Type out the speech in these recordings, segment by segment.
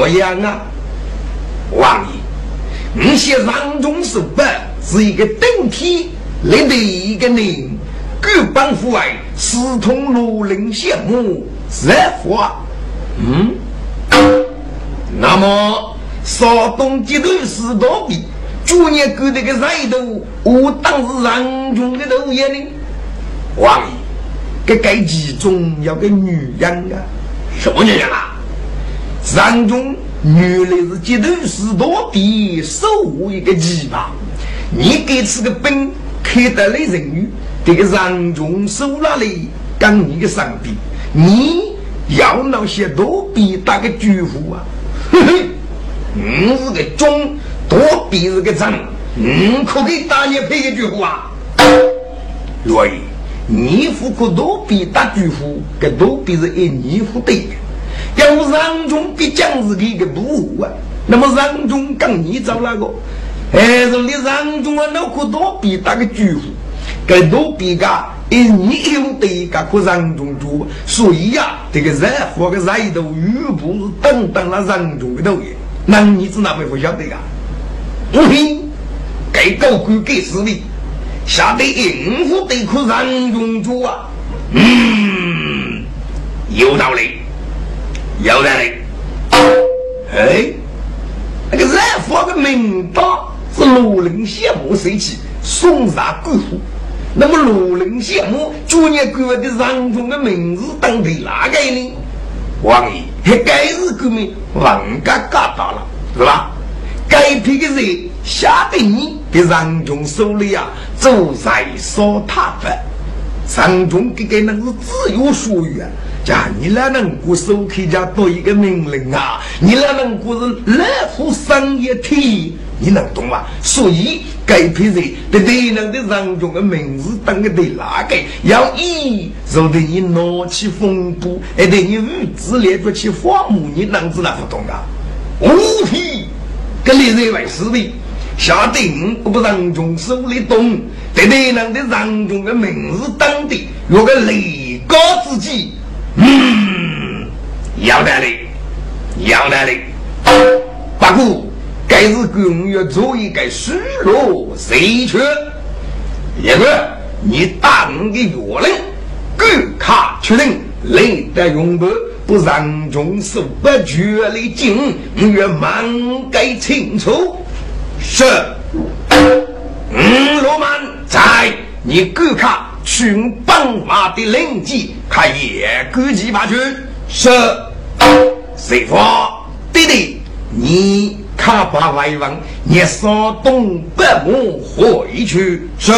么样啊？王爷，你先上中手办是一个顶替立的一个人。各帮父爱，私通庐陵羡慕热火。嗯，那么少东街头四道比，去年搞那个 rei 头，我当时让中的头爷呢。王爷，这该其中要个女人啊？什么女人啊？让中原来是街头四道比守护一个旗袍，你给此个本开得来人鱼。这个人中收了哩，跟你的上比，你要那些多比打个祝福啊！嘿嘿，你是个中，多比是个长，你可给大爷配个祝福啊！若意，你夫可多比打祝福，这多比是一你夫对的。要人中必将是一个不啊，那么人中跟你找那个，还是你人中啊，脑壳多比打个祝福。更多比噶，一年用的噶可人中做，所以呀，这个热火个热度又不是等等那人中的东西，那你子哪会不晓得呀？不听，该高官给势力，下得应付得可人中做啊？嗯，有道理，有道理。哎，那个热火的名道是罗林县木谁起送上官府。那么罗林羡慕昨年国的上中的名字当的哪个呢？王爷，还该是革命王家搞到了，是吧？该批的人下得你给上中手里啊，走在烧他的上中这个那是自由属于啊。家你哪能过手开家多一个命令啊？你哪能过是来福商业体？你能懂吗？所以该批人对对人的人中的名字当个对哪个？要一就对你拿起风布，还对你五指连着起花木，你能知道不懂啊？无皮跟你认为是的，下定不人中手里动，对对人的人中的名字当的有个立高之计。嗯，要得的，要得的。不过，该是公要做一个水落谁去？一个，你当个月令，各卡确定，累得用不不让中手不绝力进，越满该清楚。是，嗯，罗曼在，你各卡。寻帮马的灵机，他也赶紧把去。是，师傅，弟弟，你看把外王，你上东北我回去。是，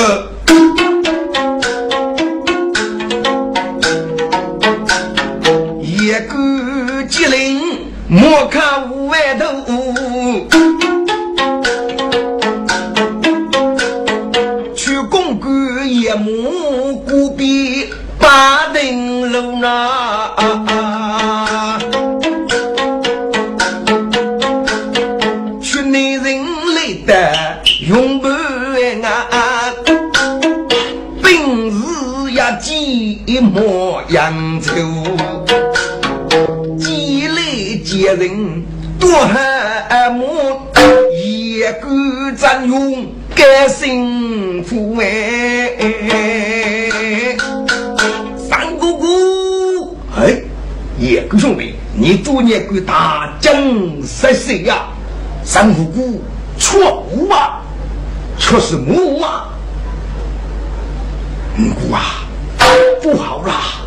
一个机灵，莫看无外头。寂寞扬州，几来接人多寒木，也够占用。该幸福哎！三姑姑，哎，叶哥兄弟，你昨年给大将十岁呀？三姑姑错误啊，却是母啊！姑姑啊，不好啦！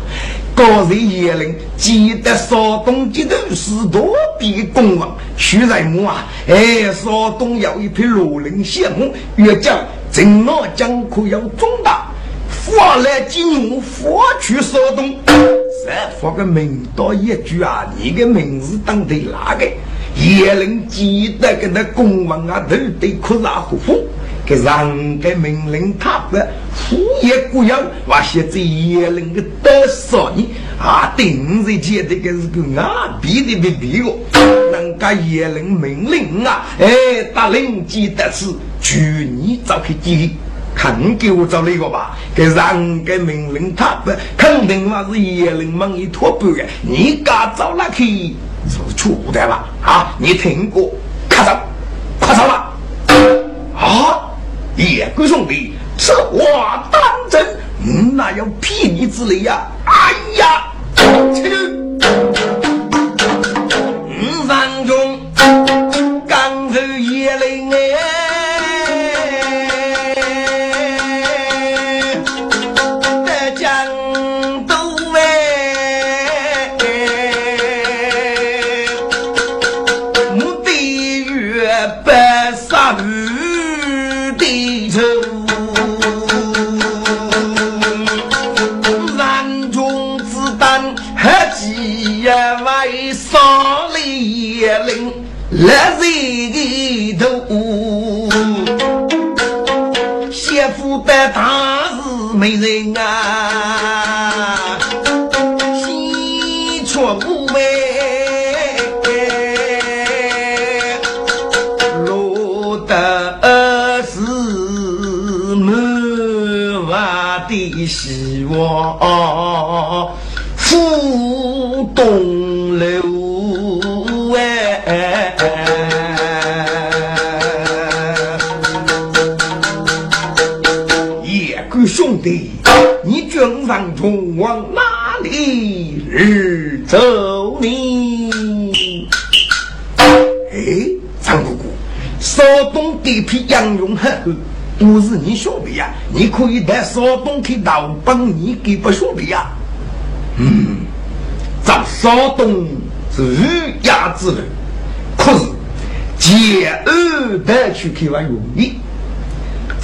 高人叶灵记得少东街头是多比公王，徐在木啊！哎，少东有一匹罗林仙母，越讲正老江可要壮大，发来金牛，发去少东。再发个名道一句啊，你的名字当得哪个？叶灵记得跟那公王啊，都得哭啥呼呼。给让给命令他的副业雇养，我现在也能够得少你啊！顶着觉得个是个啊，逼的逼逼哦，人家也能命令啊！哎，大领记得是去你找去接，肯给我找那个吧？给让给命令他的，肯定嘛是也能忙一坨布的，你敢找那去是错的吧？啊，你听过？快走，快走吧！啊！叶贵兄弟，此话当真？那有骗你之理呀？哎呀，去！五分钟，刚走叶灵哎。来人的头，媳妇的大是美人啊，喜出不为，落得是满怀的希望，浮东你军上中往哪里日走呢？哎，张姑姑，少东地皮杨勇很厚，都是你兄弟呀，你可以带少东去道帮你给不兄弟呀。嗯，找少东是儒家之人，可是借二代去开玩容易。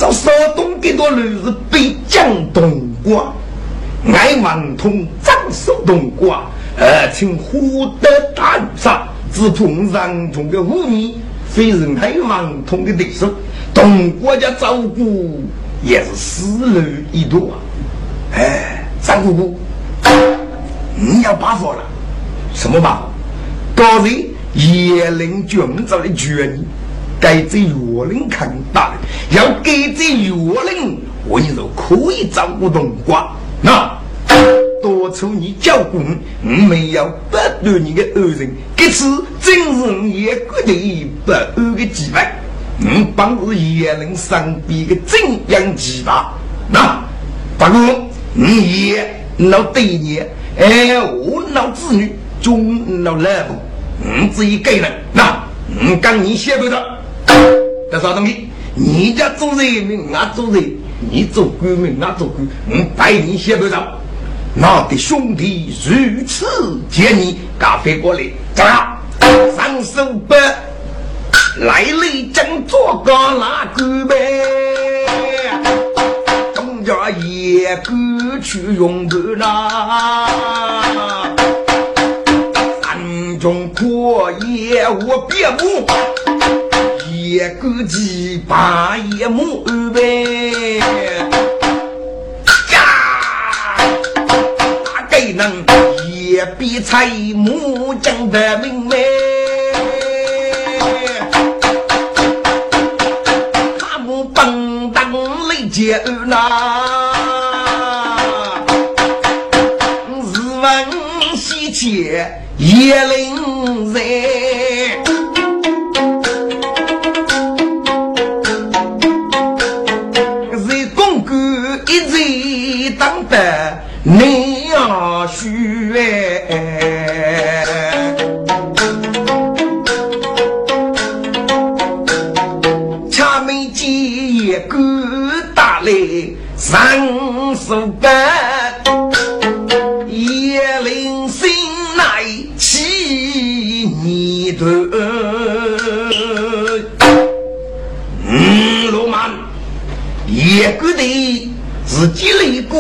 这山东的多人是北疆东瓜，爱王通张守东瓜，而请获得大雨杀，只碰上中的武艺，非人爱王通的对手。东国家照顾也是死路一途啊！哎，张姑姑，你要把握了，什么把握？高人叶灵军造的决议。该在岳林看大要给在岳林，我你说可以照顾冬瓜。那多出你教工，我没有不对你的恶人，这次真是你国的不安的机会。我帮助也能上边的正阳鸡巴。那不过你也老对你，哎，我老子女中老来不，我只一个人。那我跟你写不着。这啥东西？你家做人民，我做人；你做官民，我做官。我拜你写不着。那的兄弟如此见你，赶飞过来，怎样？上手不来来将做个哪个呗？东家也不去用不那，三中破业我别不。一个鸡把一母呗，呀，大概能也比财木讲的明白。他们本当来接那，日文西切也灵人。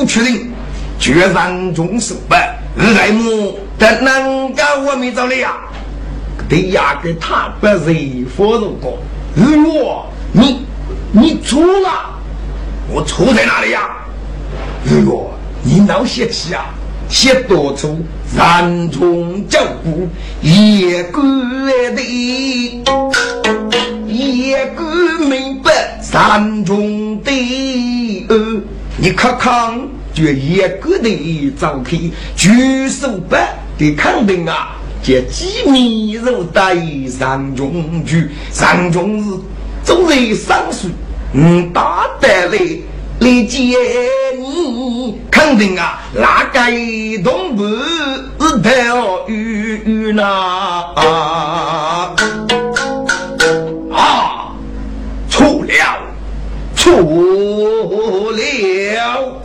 积累过去人，绝上中手办，爱慕的能够我没着了呀？对呀，给他不是佛如过。如果你你错了，我错在哪里呀？如果你闹些气啊，写多出山中照顾也过的，也过明白山中的。你看看，就也过的早开，举手办的肯定啊。这鸡米肉带上中去，上中是走在上水，嗯，打得来来接你，肯定啊，那个东北是条鱼呐错了，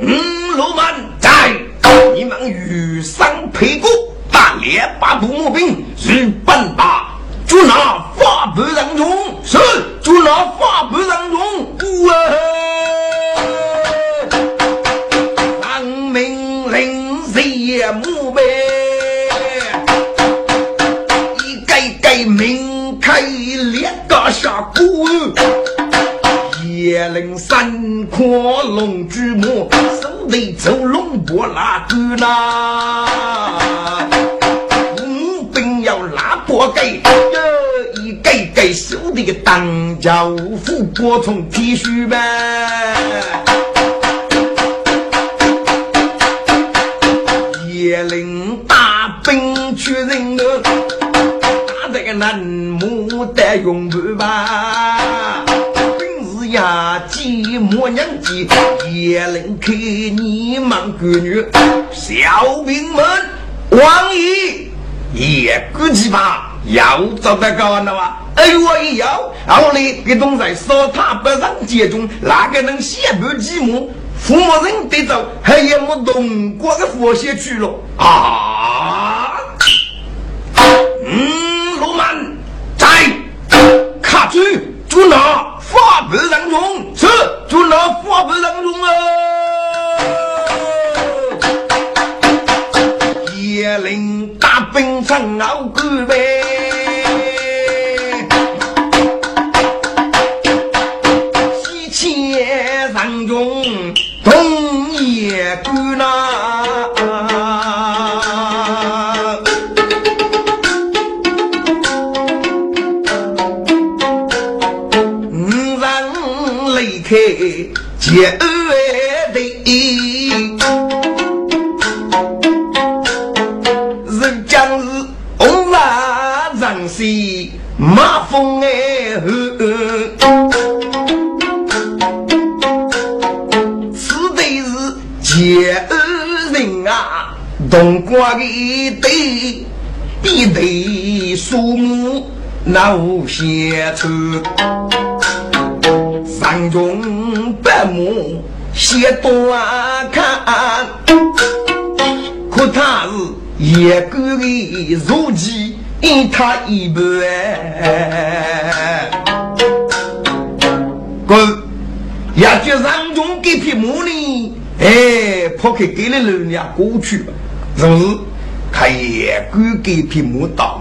嗯，老板。你们遇上配过打猎把步木兵日本吧，就拿法不让中，是就拿法不让中，哇！个下鼓。叶灵山阔龙驹木，手里走龙波拉钩呐。五兵要拉波盖，一盖盖手的当家夫过从 T 恤呗。叶灵大兵去人了，打这个南木用不吧。呀，寂寞娘鸡也能看你们闺女，小兵们，王爷也估计吧，要找得高了哇！哎呦，我一要，然后呢，给东在说他不让接中，哪个能写不寂寞？父母人得走，还有我东国的佛仙去了啊！嗯，卡住，住哪？法不让中，是捉拿法不让中啊！叶灵大兵上老古呗，那无限处。山中百亩写多看，可他是一个的如鸡，一他一半。哥，也就山中给匹马呢，哎，抛开给了人家过去吧，是不是？他也敢给匹马打，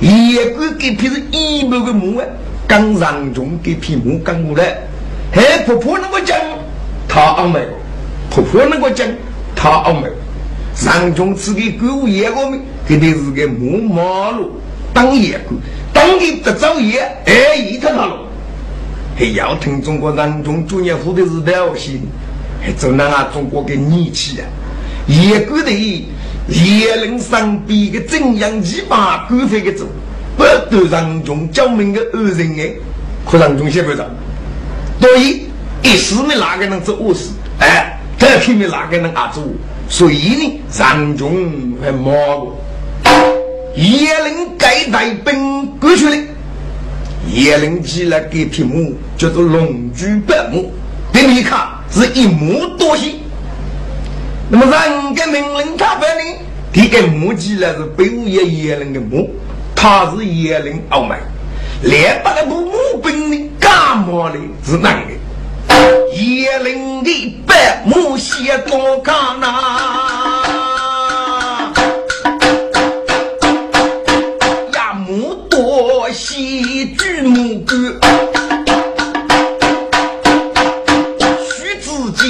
也敢给匹是一百个马啊。刚上中给匹马赶过来，嘿，婆婆那个讲，他安排；婆婆那个讲，他安排。上中吃给狗野个们，给的是个木马路当野狗，当地不造野，哎，一条道路。还要听中国人中专业户的是表现，还走那啊中国的义气啊，野狗的野人上边个正阳鸡巴狗飞个走。不都让中教明的恶人哎，可让中写不着。所以一时没哪个能做恶事，哎，特别没哪个能阿做。所以呢，让中还忙过。叶灵该带兵过去了，叶灵起来给匹马叫做龙驹白马，给你看是一马多些。那么人家命令他不呢？他个母鸡呢是北五爷爷人的母，他是爷人傲慢，两把那部武兵的干嘛呢？是哪个，爷人的白母血多干呐。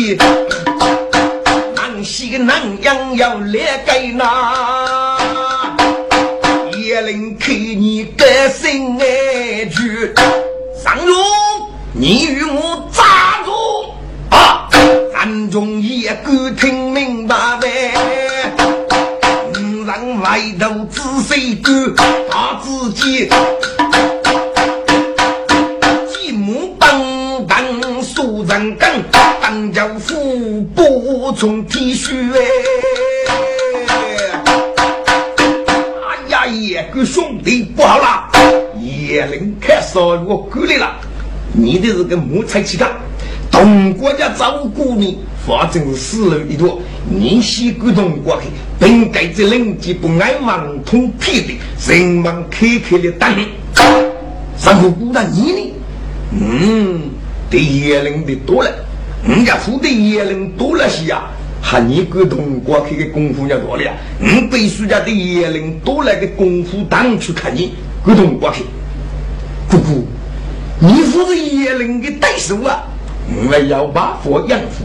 thank you 西个南阳要来给那，也能看你个心爱去。张勇，你与我咋个啊？暗中也敢听明白的，五人外头仔细看，他自己。寂寞奔奔数人更，不从体恤哎。哎呀，叶哥兄弟不好了，叶灵开始我过来了，你的这个木材气的，同国家照顾你。反正是死了一坨，你先沟通过去，本该这人机不爱忘通屁的，人忙开开的等。上户姑娘你呢？嗯，对叶人的多了，人家富的叶人多了些呀，还你沟通过去的功夫要多了呀。你背书家的叶人多了个功夫当去看你沟通过去。姑姑，你负责叶人的对手啊，我们要把佛养活。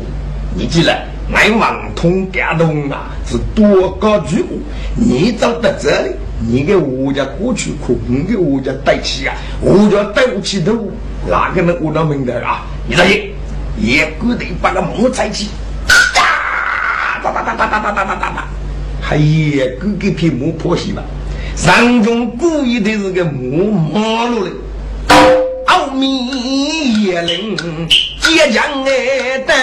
你记得，俺网通感动啊，是多高举过。你找到这里，你给我家过去哭，你给我家带起啊，我家带不起头，哪个能我到明白啊？你这些也顾得把个木材起，哒哒哒哒哒哒哒哒哒哒，还也顾给皮木破稀吧？上中故意的是个木马路的，奥秘也灵。也将爱的，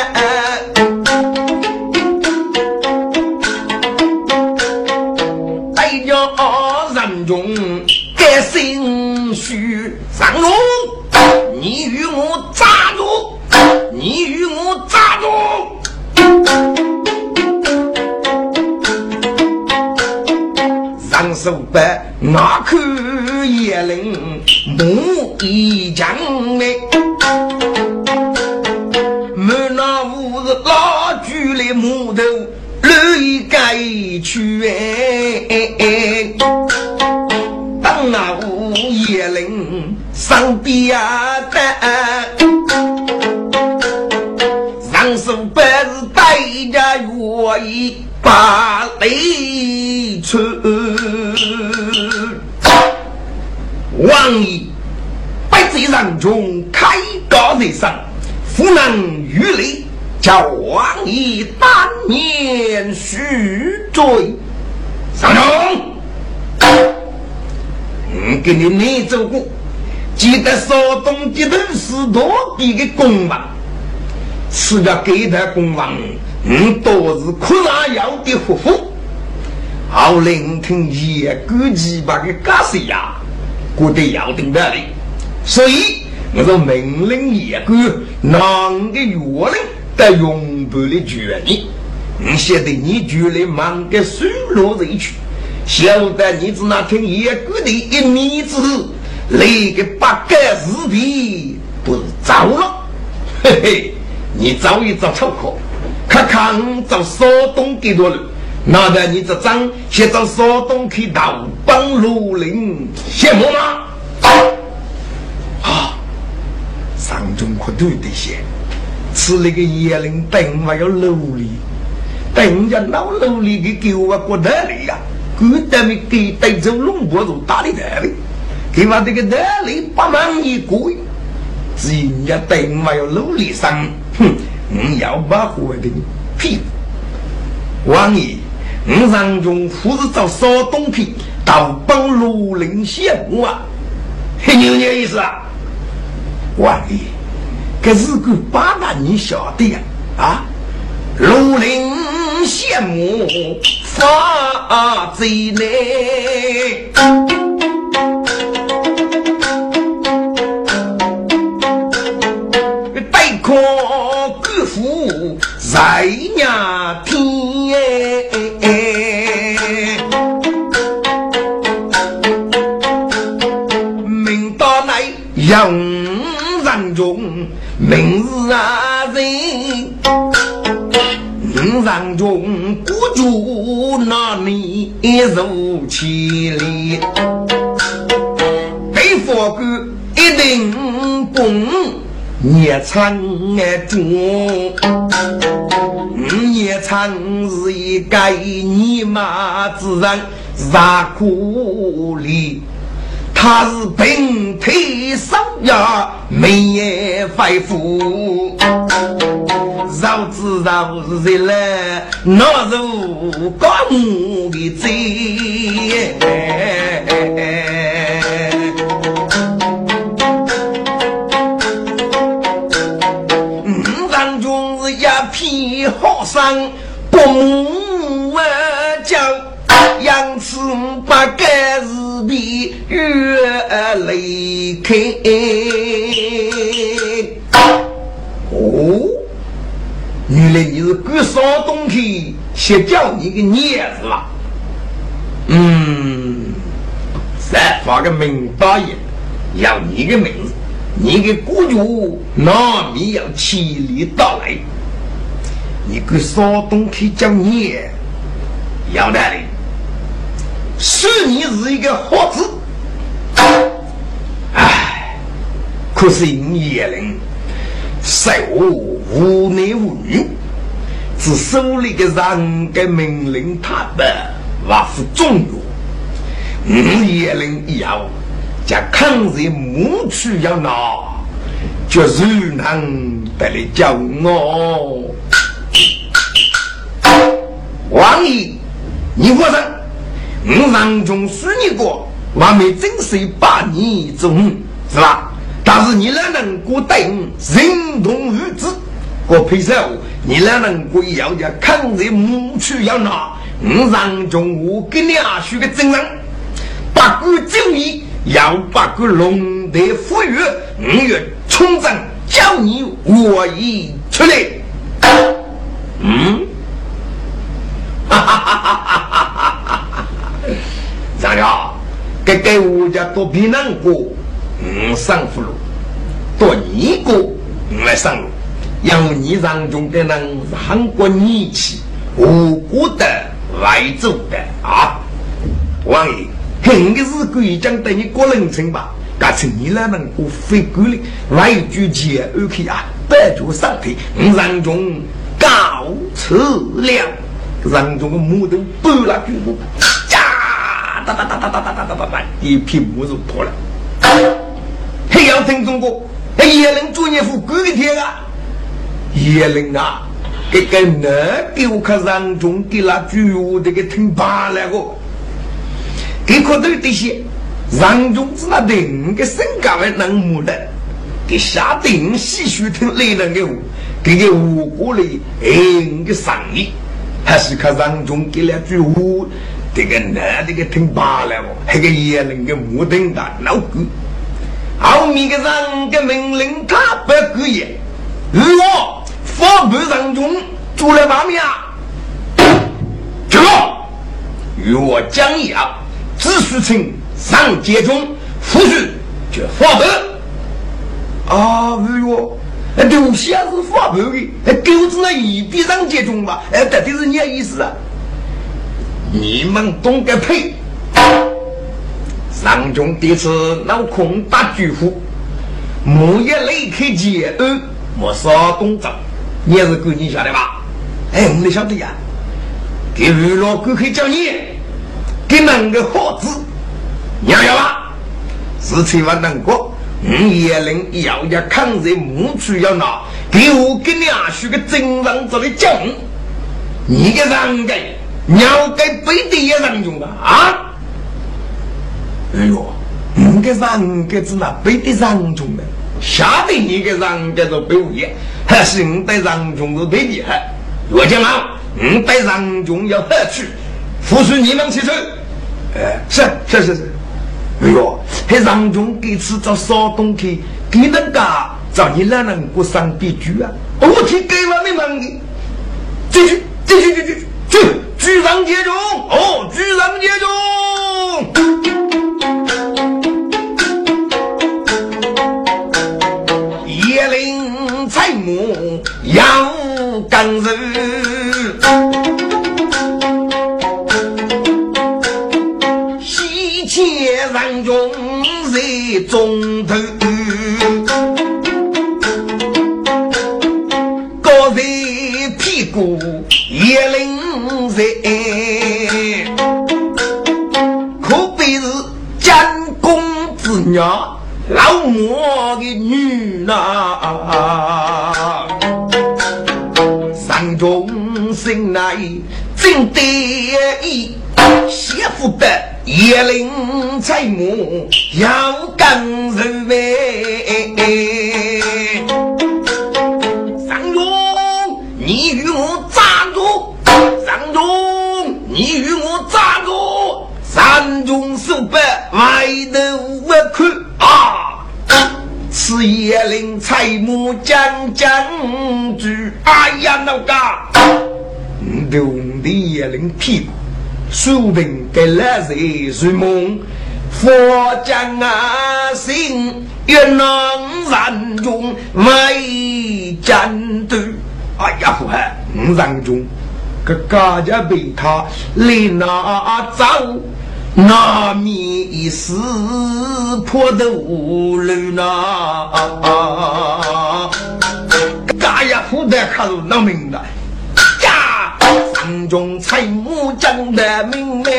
代叫人中该心虚上路，你与我扎手板，那口也能木一将来。门那屋子拉住了木头，乱改去哎哎。当那屋也能上边的，上手百是带着愿意。把泪吹。王爷百贼人中开高在上，夫能御雷。叫王爷当面许罪，上中，嗯，给你你走过，记得少东的都是多地的公房，是要给他公房，嗯，都是苦难要的夫妇，好聆听野狗鸡巴的嘎声呀，过得要定的哩，所以我说命令野狗，哪个月令？得永不的权利，你晓得你就来忙个收罗人去，晓得你只那听野狗的一面之后，来个八竿子皮不是糟了？嘿嘿，你找一找出口，看看找骚动给多了，那得你这张先找骚动去道帮绿林，羡慕吗？啊，上中可对得些。是那个叶灵等还要努力，等家老努力的给我过得来呀！古代没给带走龙婆都打的来的，给我这个得来八万一个，只人家等还要努力上，哼！你要把活的屁股，王爷，我上中夫是找烧东皮大帮庐陵县母啊，黑牛的意思啊！哇，这是个八大年小弟啊！啊，庐陵县母发贼嘞，在呀天哎哎哎！杨上中明日啊人，上中孤注那里如千里，北方哥一定攻，夜长爱中，夜长是一个尼玛之人，杀苦力。他是病退烧呀，没也恢复。肉子是热了，那是干母的嘴。五丈军是一片好生，不母啊叫，因此不该是。比月雷开。哦，原来你是赶上冬天，先叫你个孽子了。嗯，再发个名大爷，要你个名字，你的姑舅难免要千里到来。你个上冬天叫娘，要得的。是你是一个好子，可是你也能受无男无女，只手里个人的命令他的万夫重要，你也能要将抗日母去要拿，就如能得来叫我王爷，你活上。我郎中说你过，我没真是把你中，是吧？但是你哪能过对人同日子？我配手，你哪能过要家抗日母去要拿？我郎中我给你阿许个真人，八股九义要八股龙德富裕，五月冲阵叫你我一出来。嗯，哈哈哈哈哈哈！张了，给给我家多比难过，嗯，上福路，多你过，嗯，来上路，要你让中的人是韩国义气，我国的外走的啊！王爷，肯定是贵将等你过人情吧？干脆你那能过非规律，来一句钱 OK 啊，百脚上腿，让中告辞了，让中的木头搬了军部。哒哒哒哒哒哒哒哒哒！一片木头破了。要听中国？哎，叶灵做一副鬼天啊！也能啊，这个那给我看让中给那句话这个听罢了个。给可都这些让中子那定个身高还能木的，给下定细数听来人的话，给个无辜的哎个生意，还是看让中给了句话。这个男的给听罢了，那个也能给木灯的老狗，后面个人的命令他不可以，我发布人中做了方面啊，去了，与我讲要只需请上街中，复许就发布。啊，哎呦，那东西还是发布的，那狗子那一笔上街中吧，哎，到底是你的意思啊？你们懂个屁！上中第一次脑空打巨虎，木叶雷开结恩，莫少东走，你也是够你晓得吧？哎，我们晓得呀。给娱乐哥可以叫你，给那个好子，娘要吧？是千万能过，你也能要要抗日木去要拿，给我给两许个真人做的讲，你个人个。鸟该背地也让用啊！啊！哎呦，你个让个子那背的让用的，下得你个人个都背业，还是你带让用是最厉害。我讲啊，你带让用要何去？付出你们去做。哎，是是是是。哎呦，还让用给吃找少东西，给那个找你哪能过上别居啊？我去给了你们的，继续继续继续去。举上接中，哦，举上接中。甘人，西界人中是中头，高在屁股也冷热，可别是江公之女老母的女啊。生来真得意，媳妇的叶灵才母要干肉呗。山中，你与我站住！山中，你与我站住！山中手把外头我看。啊！此叶灵彩木将将军，哎呀，老嘎！用的叶灵屁股，说定给了谁睡梦？佛将啊心，愿能山中为战斗。哎呀，不害，山中个家家被他来拿走。那米是破的无路呐，大呀不得看入那明白，呀，心中采木讲的明白，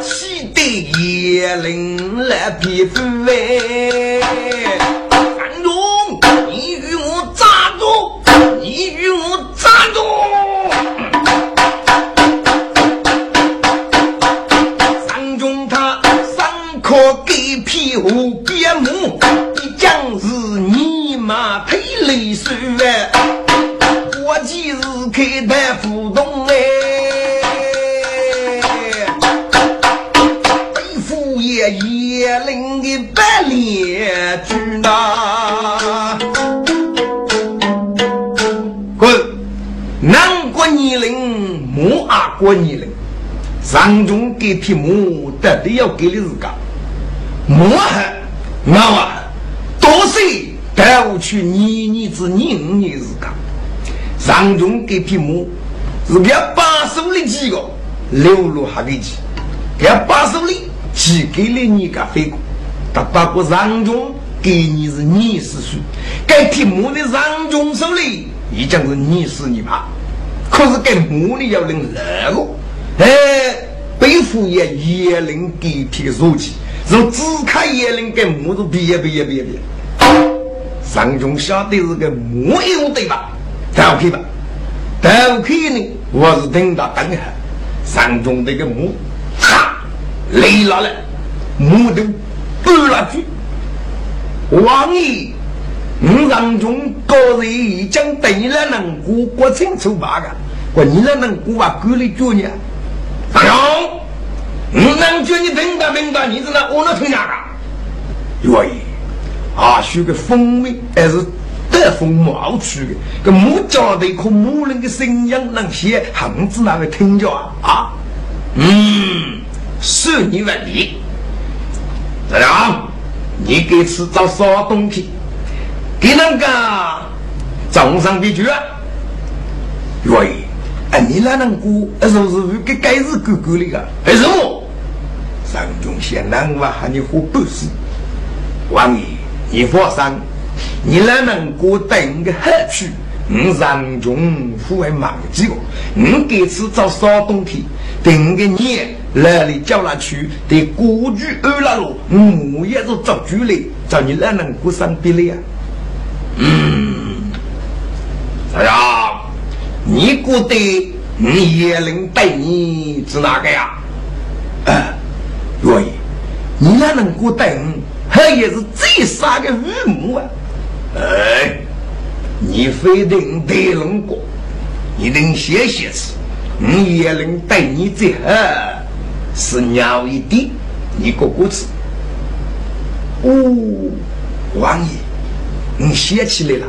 气得叶灵来皮肤哎，山中你与我扎住，你与我扎住。我给屁股边木，一将是你妈配雷水哎，我今日开的浮动哎，背负爷爷领的百里去呐，滚！南国泥林，木阿国泥林，上中给匹马，到底要给的是个。莫恨，我啊，多岁带我去年年子年五年时间，上中给匹马，是给把手里几个流落下给几，给把手里寄给了你个飞过，他把个上中给你是二十岁，该匹马的上中手里已经是二十年吧，可是给马里要领那个，哎，背负也也能给匹书记。从只看眼灵跟木头别别别别，上中晓得是个木有对吧？都可以吧？都可以呢。我是等到等下，上中这个木，哈，累了了，木头搬了去。王爷，你上中高人已经等了能过国清楚吧？个，我你那能过啊？过了九年，上中。我能叫你听到明白，你知道我能听哪个？愿意啊，学个风味还是得风毛出的？个木匠的可木人的声音能写，汉子那个听着啊？啊，嗯，是你问题。这样，你给吃找啥东西？给那个掌上的去啊？愿意。哎，你那能过？是不是给该是哥哥的个？还是我？上中县南我喊你活半死，王爷，你放心，你来能过等个好处，我上中不会忘记我。你这次找啥东西，等个年来里叫他去，得过去二了路，我也是找主来，找你来能过上边了呀。嗯，哎呀，你觉得你也能带你是哪个呀？啊。所以，你那能过等，他也是最傻的父母啊！哎，你非得带龙过，你能写写词，你也能带你最好是鸟一滴，你过过次。哦，王爷，你写起来了，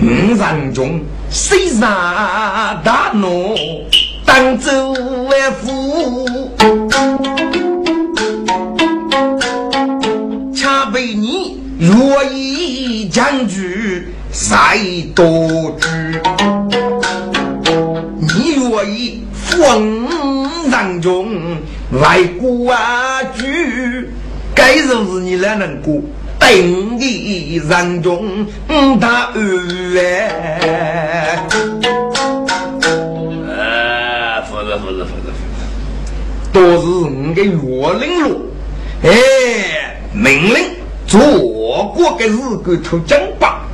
五人中谁上大怒，当州为夫。为你若意将军再多知，你若意逢上中外国啊居，该就是你来能过，等你上中他二哎。不是不是不是不是，都是我的岳令路，哎，命令。做过个日个头讲吧，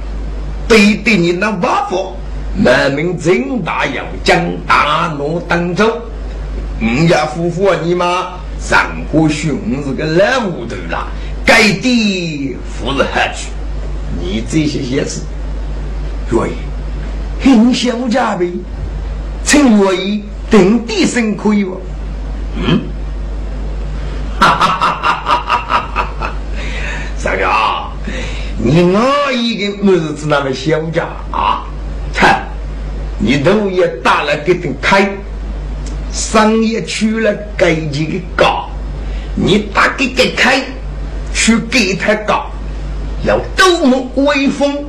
对对你那瓦佛。满名正大要将大怒当走，五家夫妇你妈上过兄是个老糊涂了，该地不是何去？你这些些事，愿意很小家呗，请愿意定地生可以不？嗯，哈哈哈哈哈哈！三哥，你哪一个妹子那么小家啊？看你头也打了给点开，商业去了给几个高，你打给给开，去给他搞，要多么威风？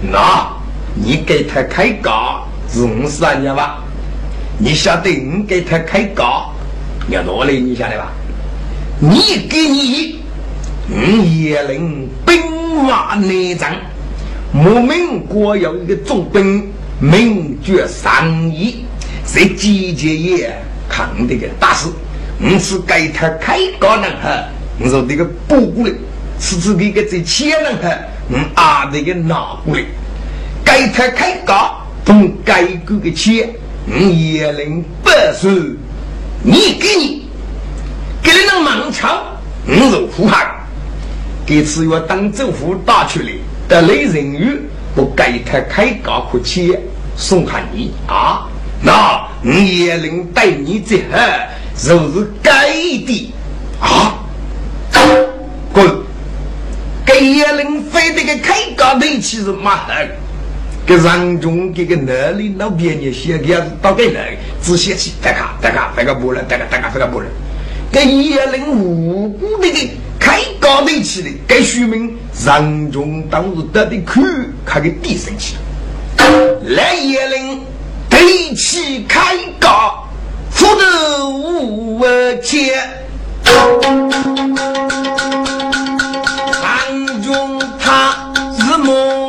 那你给他开搞是五十万年吧？你晓得你给他开搞要多嘞？你晓得吧？你给你，你也能兵马内战，我们国有一个重兵。名绝三义，是季节也抗的个大事。我是给他开高人哈，我说这个不过来，次次给个这钱人哈，我阿这个拿过来，给他开高，从该个个钱，我也能不收。你给你，给了那满朝，我是呼喊，给次要当政府打出来，得来人员。不该他开高可钱送给你啊？那你也能带你这哈，就是该的啊！滚！给也能非得个开高的其实嘛很，给让中给个哪里那边的写个到给那只写起，大家大家这个不能，大家大家这个不能，给也能无辜的个。开高的起的，该书名人中当时得的苦，开个低声气。来也能对起开高，福德无钱。人中他是梦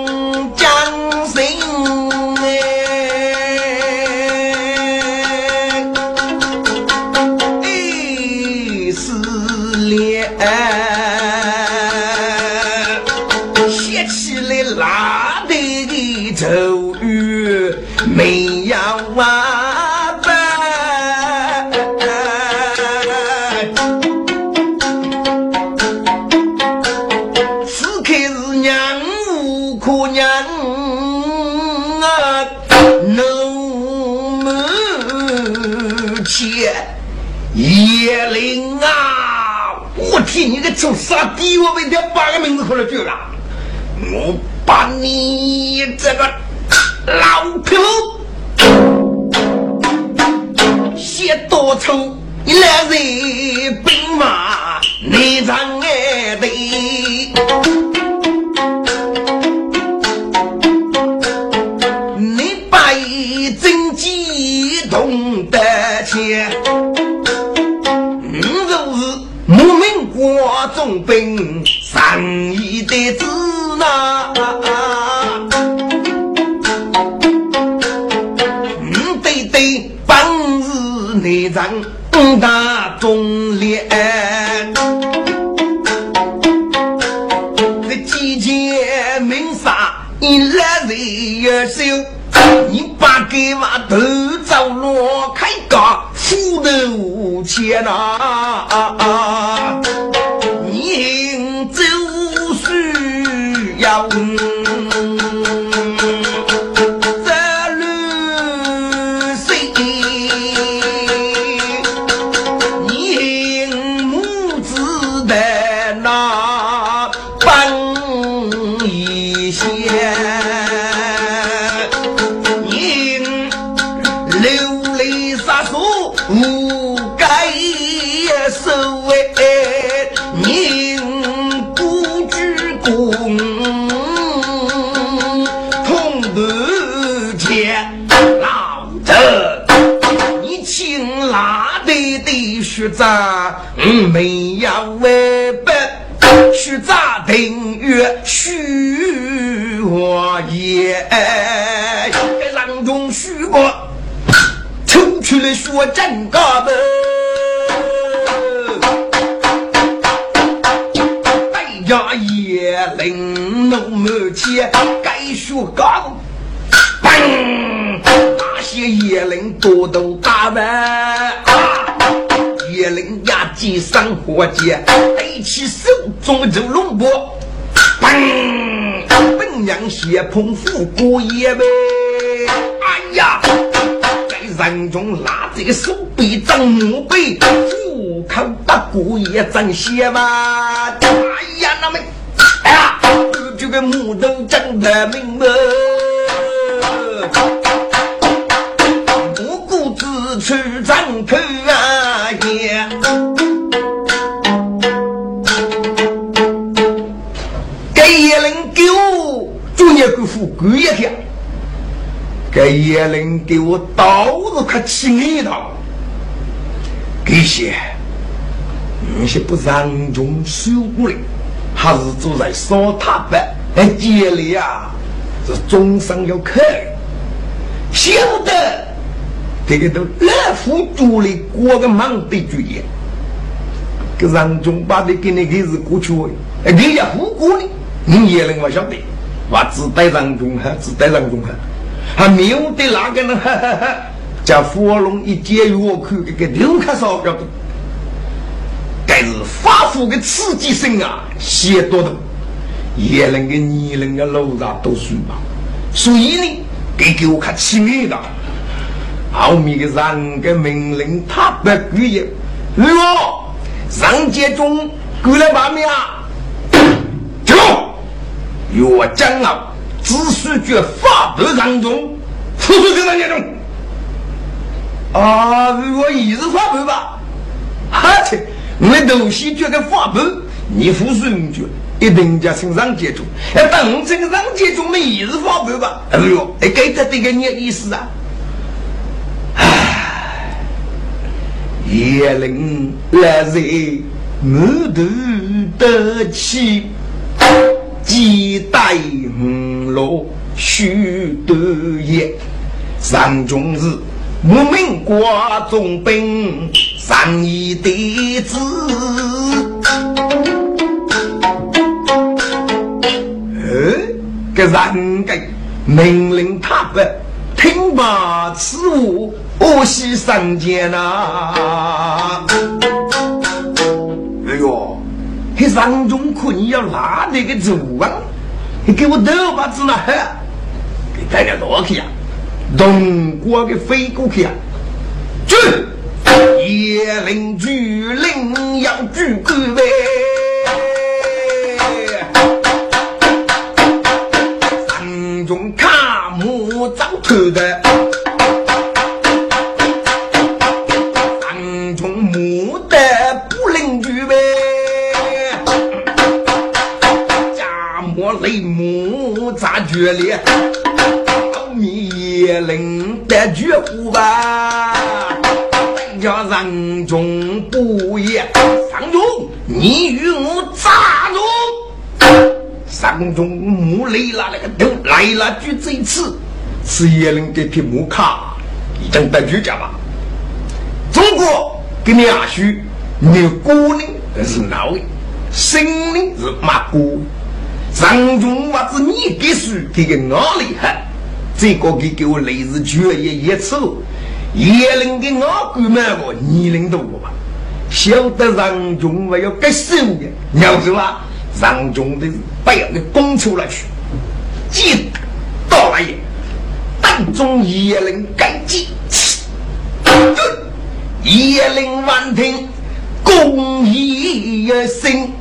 杀鸡！我为条八个名字可能就了，我把你这个老匹夫先多丑，你来人兵马你让头长，没有为本，学长定约许我言，让中许过，抽出来说真个的。家也领路满前，该说高，嘣！那些野灵多都打完，野灵压击上火箭，背起手中的龙波，嘣！本娘血碰虎过夜呗，哎呀！在人中拉这个手臂张木背。口打鼓也真些嘛！哎呀，那么，哎呀，这个木头真的明目，不顾自出张口个富贵一条，给叶灵给我刀子可轻一刀，给些。有些不让中受过来，还是坐在烧塔板。哎，家里啊，是终生要看。晓得这个都老夫主里过个忙的主意，给让中把的给你给是过去，哎，你也不过呢，你也能我晓得，我只带让中哈，只带让中哈，还没有的那个呢，哈哈哈，叫火龙一接我去，这个六开烧要的。该是发福的刺激性啊，写多的，也能给你能个楼上读书嘛。所以呢，给给我看轻易的，后面的人个命令他不故意。如果上街中过来把命啊，越将啊，只需绝法不当中，处处给人家中。啊，如果一日发布吧，哈切。我东西觉得发布，你付水五角，一定叫身上接住。哎，等这个上接住，没也是发布吧？哎呦，哎，给他这个你意思啊？唉，叶灵来人，我头得起，几代五落许多夜，上中日。我命国中兵，上一弟子。哎，个人个命令他不听罢此物，我西上见呐。哎呦，那上中坤要拿那个主啊，你给我头发子那给带点落去呀。东国的飞过去啊！去，野灵巨灵要举鬼呗！山中卡木早头的，木咋决裂？叶灵得绝户吧，叫人中不言。上中，你与我咋中？上中木来了那个头来了，就这一次，是叶灵这匹木卡已经得绝家吧？中国给你阿许，你姑娘是哪位？心里是马姑。上中我子你给书给个哪里害？这个给给我类似绝业一次，也能给我哥买个年龄多吧？晓得让中我要改手的，要是吧？让中的不要给供出来去，记到了也，当中也能改记，对，也能完成公益一生，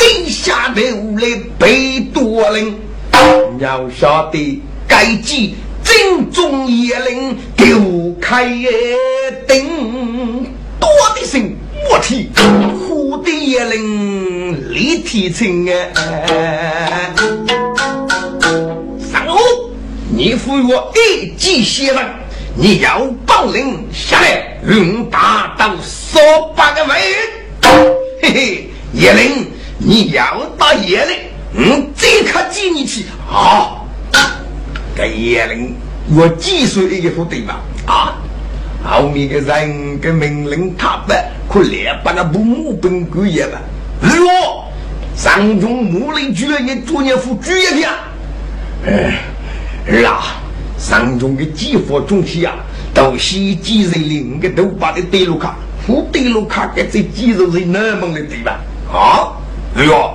哎，地下头来背多人，要晓得。该记正中野灵，丢开灯，多的是我天，虎的野灵立体声啊！上午，你扶我一记血了，你要报令下来。用大刀杀八个贼。嘿嘿，叶灵，你要打叶灵，嗯，这可接你去啊！这叶灵，我几岁一个副对吧？啊，后面的人跟命令他办，可连把那不木本鬼也吧？如果上中木雷居然也做年副主一片，哎，儿啊，上中的几副中体啊，都是几人领个都把的对路卡，副对路卡给这几肉人那么的对吧？啊，哎呦，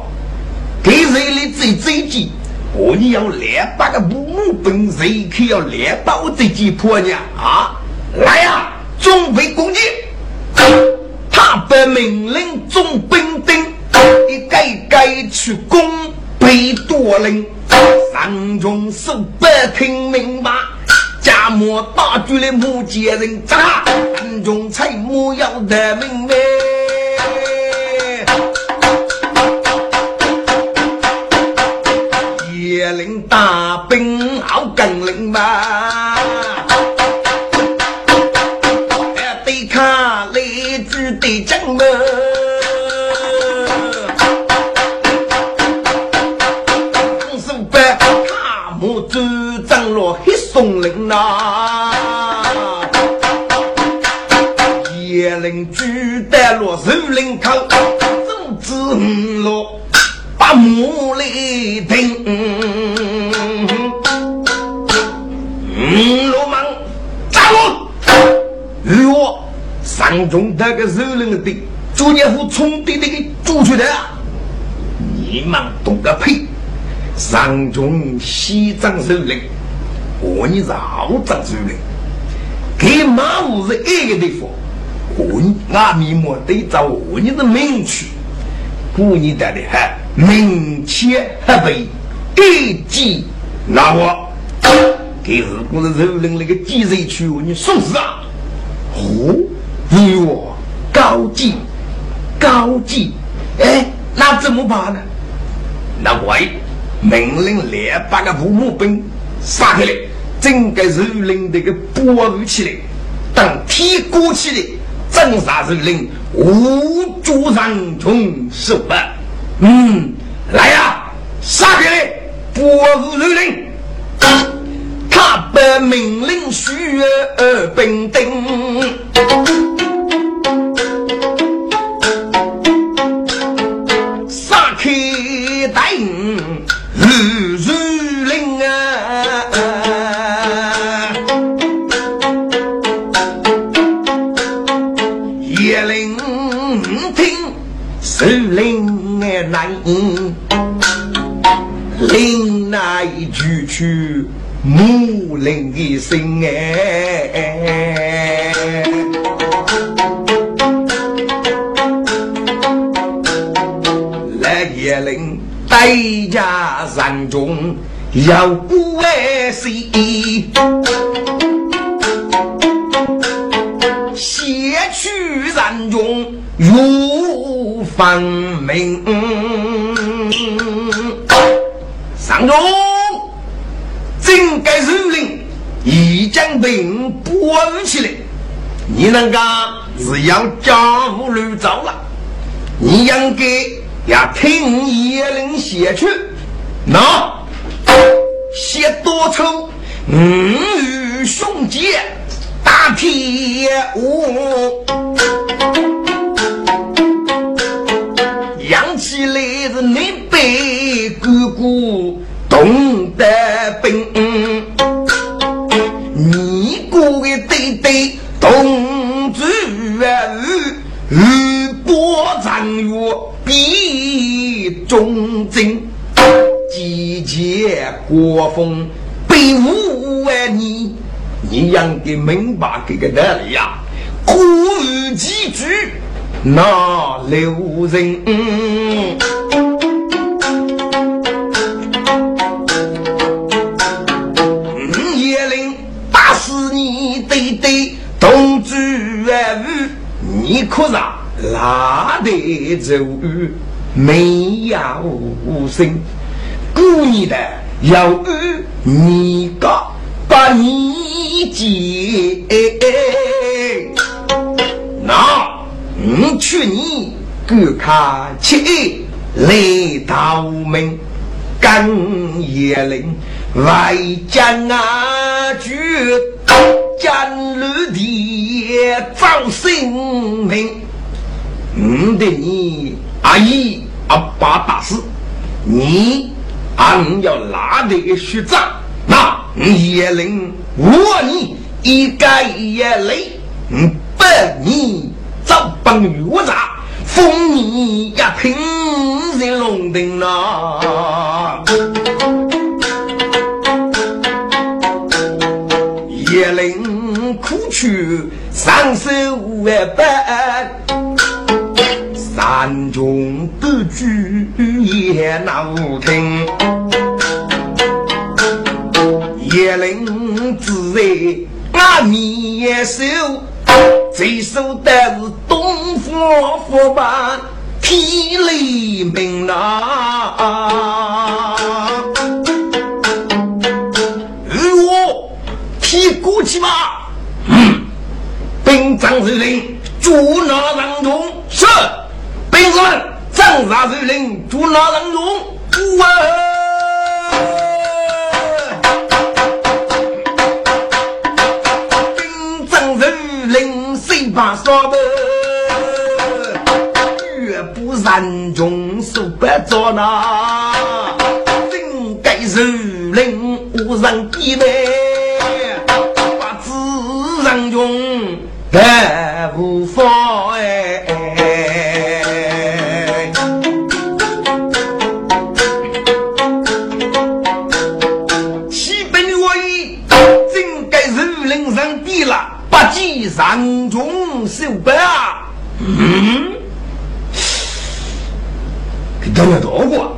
给人的最最急。我你要两百个木木本，谁可要两百我这几婆娘啊？来呀，准备攻击！他被命令总兵丁，一该该去攻北多令。上中手不听命吧？家莫大举的木杰人，扎上中才木要得命呗。领大兵好更领嘛，哎，对抗来自的将门，五百卡木子长落黑松林呐，叶灵举得落树林口，总之五落。把木来听，嗯，罗莽站住！哟，上中那个肉人的朱年虎冲的那个猪出来啊！你们懂个屁！上中西藏肉人，我你是好藏肉人，给马虎是一个地方，我阿弥陀得找我你的名去，故你的的还。明切合背，一击那我给日本的肉人那个鸡肉去，你送死啊！哦，你我高级高级，哎，那怎么办呢？那我命令两百个父母兵杀开来，整个肉人这个包围起来，当铁锅起来，镇杀肉人，无主上从手办。嗯，来呀，杀开来！不是女人，他把命令需而兵丁，去木林的心哎，来也林代价山中要不为谁？先去山中如分明。上中，应该首领已经被包起来，你那个是要家务乱糟了，你应该要听叶灵写去，那写多出，五与兄弟打铁屋，养起来是你辈哥哥。懂得兵，你哥的弟弟同志啊，日波战月必忠贞，集结国风被五万你，你应该明白这个道理呀。古语几句那留人。你可让拉得走雨，没有声。故意的要你搞把你接，那你。去你观看去来到门，干叶林外将啊举，将绿地造生命。嗯的你阿姨阿爸大师，你俺要拉的个学长，那叶林我你一概也累，嗯，不你早帮我咋？风你呀，平人龙灯呐，三十五万百，山中不居也难听，叶林自在俺面手。最受的是东方佛班天雷鸣呐！我提过去吧。兵长如令，捉拿郎中。是，兵士们，长杀如令，捉拿郎中。哇！把说的，绝不山中手白做那，真该是人无人敌的，上中手板啊！嗯，给等了多过，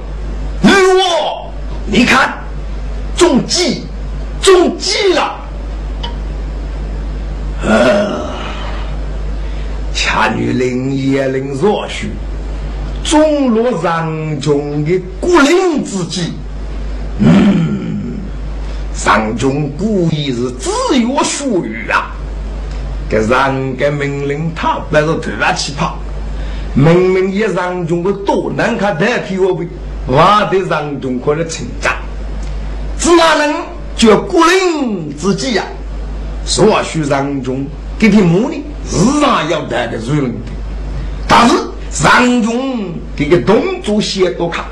女我，你看中计，中计了。呃，恰女令也令若许，中落上中的孤零之计。嗯，上中故意是自由属语啊。给上个命令，他不是突然起跑，明明一让中的多难看，代替我们我的让中国的成长，只哪能叫孤零自己呀？所需让中给他母呢，自然要带的责任的，但是让中这个动作写多看，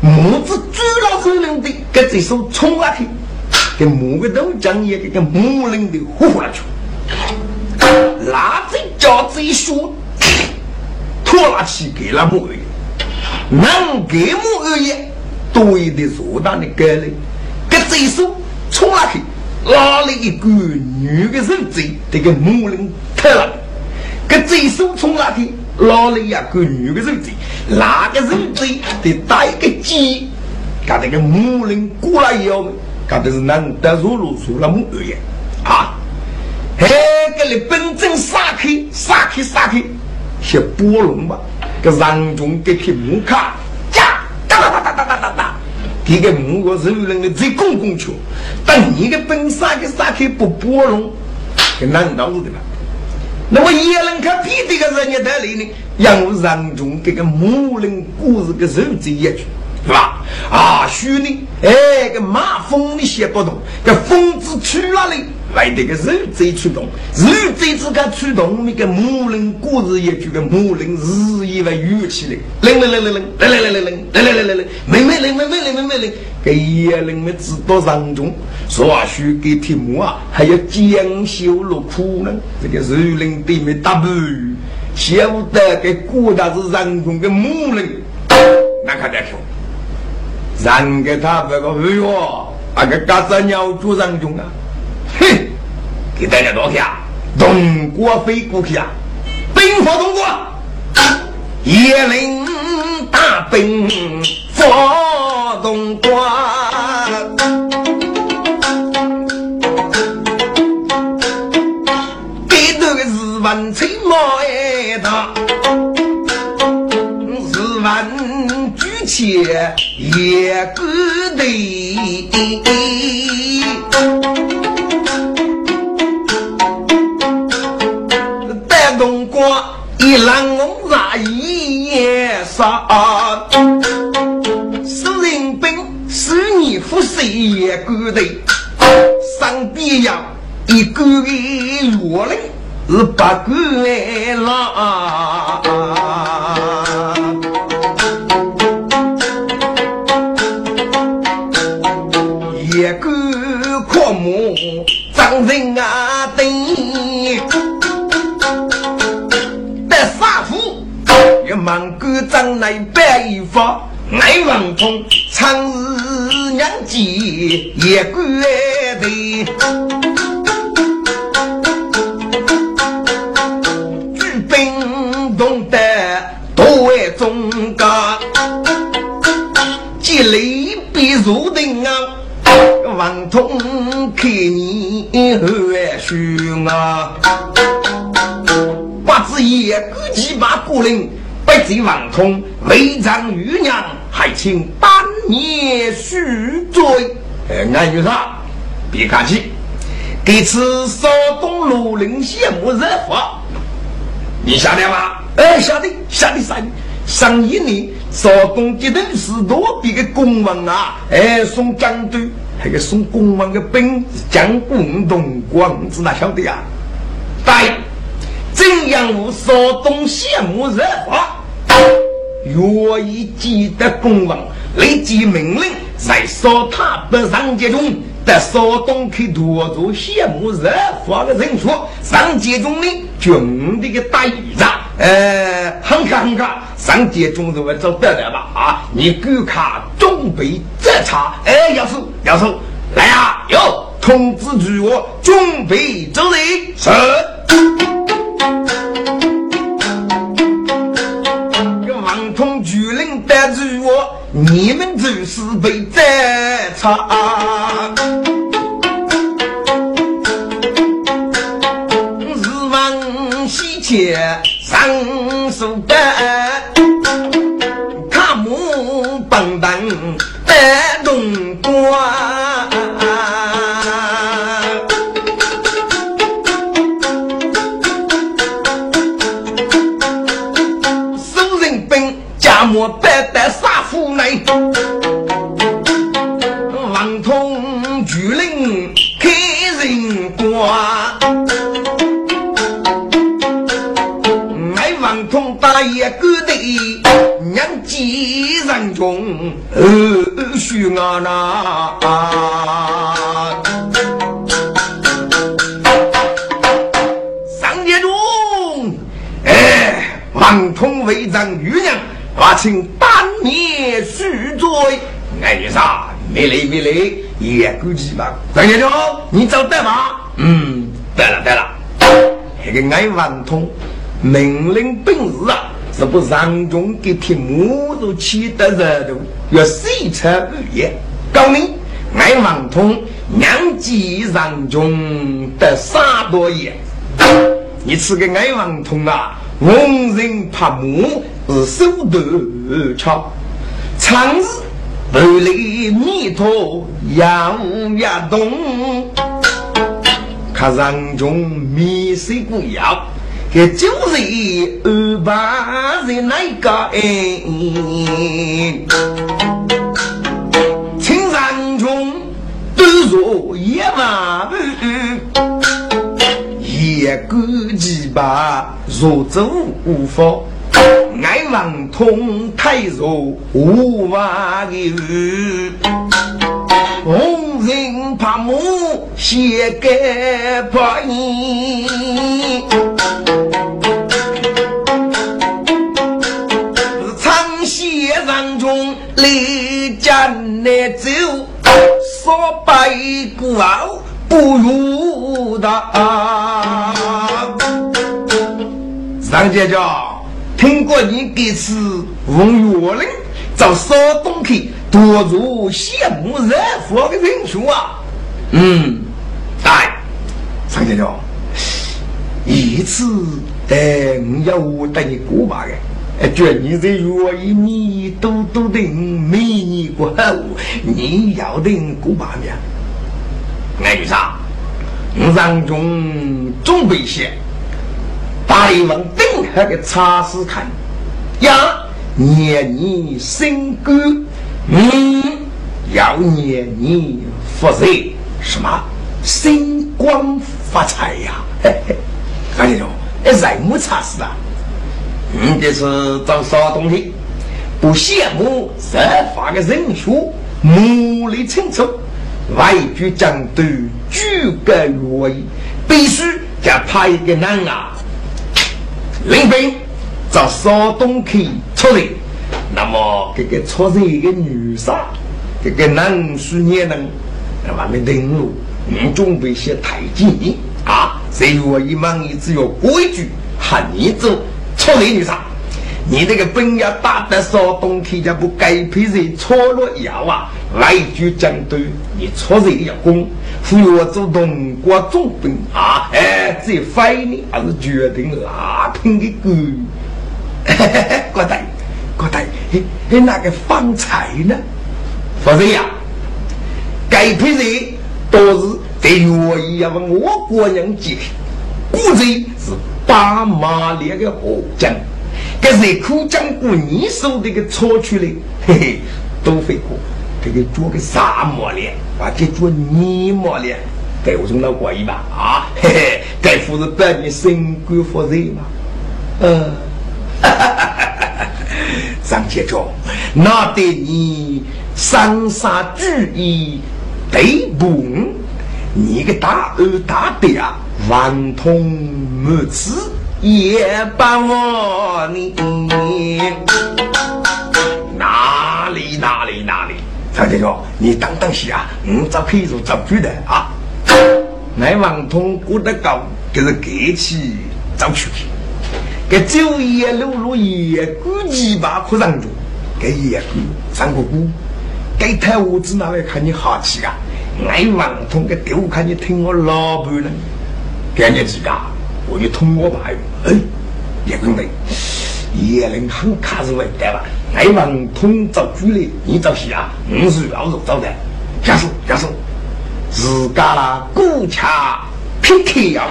母子主要责任的，给这手冲下去，给母个都将也给个母人的呼下去。拿这家子一说，拖拉起给了木鱼，能给木鱼也多一点偌大的概率。给这一手冲下去，拉了一个女的手子，这个木人太了。给这一手冲下去，拉了一个女的手子，那个手子得打一个鸡，搞这个木人过来以后，搞的是能得入入出了木鱼啊。嘿，给你本正撒开，撒开，撒开，些波龙吧，个人中给匹木卡，呀，哒哒哒哒哒哒哒，这个木个是人的最公共球，但你个本撒开撒开不波龙，给难道的吧？那么也能看别的个人家带来呢，让人中这个木人故事个手机一句。是吧？啊，虚呢？哎，个马蜂你写不懂，个蜂子去哪里？来这个肉贼出动，肉贼子个出动，那个木人故事也就个木人日夜为乐起来，铃铃铃铃铃，铃铃铃铃铃，铃铃铃铃铃，妹妹铃妹妹铃妹妹铃，给爷铃们知道上中，说许给题目啊，还要讲修落苦呢。这个肉林对面打不，晓得给古代是上中的木人，那可得说。让给他这个废话，那个嘎子鸟主人中啊，嘿，给大家多看，东国飞过去啊，兵发东国，叶领大兵发东国，给头个日文吹毛哎的。且也不得，光一郎我在夜杀，十人兵十年服谁也孤单，上边呀一个月落来是八个郎。一个阔目张人啊忙哥张来白衣发，爱王通长日娘记也归的。举兵动得多为忠刚，积累必入定啊！王通看你后胸啊，八字也估计把古人。百贼王通违章玉娘，还请当年续罪。哎，俺女婿，别客气。这次骚动庐陵县木热法，你晓得吗？哎，晓得，晓得啥？上一年骚动接头是多比个公文啊！哎，送江都，那个送公文的兵江公东光子，哪晓得呀？对，怎样我骚动县木热法？愿意记得公文，立即命令在烧塔北上街中的烧东去夺走羡慕热发的人数，上街中的军的个待遇着，呃，很看很看，上街中的我走得了吧？啊，你赶快准备侦查，哎，要是要是来啊，有，通知住我准备走人是。带住我，你们就是被宰杀。日往西迁上手板，看木棒棒带动光。王通打一个的，娘几人中二许啊那，上街中，哎，王通为长玉娘。把请当年续罪，爱女啥？没来没来，也估计吧。张先生，你找对吗？嗯，对了对了，那个爱王通命令本事啊，是？不让中给贴木头起得热度，要细查不言。高明爱王通娘记让中的三多爷，你吃个爱王通啊，逢人怕木。是手段巧，常日不离弥陀养呀动，看人中迷失不要，这就是二八人那个哎，青山中都若一万一个鸡巴若走无法。爱王通太弱无法的，红人怕母写给怕你，中离家难走，说白骨傲不如他。张姐姐。听过你这次问月令找少东去多如羡慕热火的英雄啊？嗯，对，张先生，一次等要我带你过吧的，觉你在月一米多多的美女过后，你要等过八年。爱女啥？让中准备些，大王等。那个查实看呀，念你身高，嗯，要念你福寿什么星光发财呀？嘿嘿，看见了，哎，人没查实啊。你，这是找啥东西？不羡慕设法的人学，努力清楚，外举将对举个乐意，必须要派一个人啊，领兵找少东去出人。那么这个出人一个女杀，这个男需年人，那么没登陆，你准备些太极啊？谁愿意忙？你只有规矩，喊你走。出人女杀。你这个本要打得少东西，就不该配人错落药啊！来句将对，你错人要攻，扶我做东国总兵啊！哎，这非你还是决定拉平的歌。郭大，郭大，哎哎，那个方才呢？否则呀，该配人都是得愿意要问我国人接，估计是八马列的火将。这是苦将过你手的个错出来，嘿 嘿，都会过。这个做个沙漠脸，或者做泥膜脸，给我中老过一吧啊，嘿嘿，该不是百年身贵负责吗？嗯，哈哈哈！张杰忠，那得你三杀主义对不？你个大二大爹啊，万通母子。也把我你哪里哪里哪里，张姐说你等等些啊，我早可以做早去的啊。那王通过得高，就是给起早出去。给九爷六路也估计把可上住，给也估上个估，给太我子那位看你好气啊！那王通给丢看你听我老婆呢，给你几个。我就通我牌，哎，叶公妹，叶灵很卡是为对吧？爱王通找主力，你找谁啊？我是要肉找的，家属家属，自家啦古恰 PK 呀，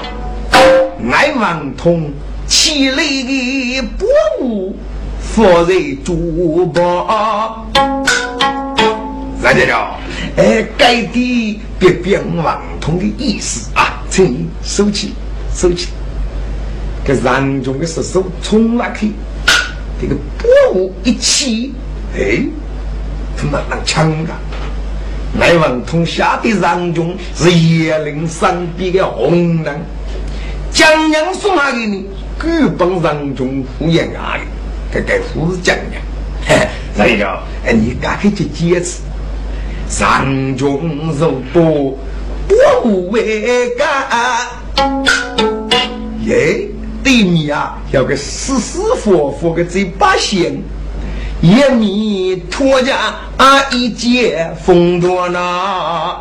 爱王通起来的宝物，放在珠宝，来这了，哎，该的别变王通的意思啊，请收起，收起。这人中的尸首冲了去，这个宝物一起，哎，他妈能抢啊！来王通下的人中是叶灵山边的红人，江阳送来给你，各帮人中敷衍啊的，这该胡是江阳。嘿，所以说，哎，你赶快去解释，人中肉多，我无为干，耶。对你啊，要个死死活活的这把线，一米托家啊，一截风多呐。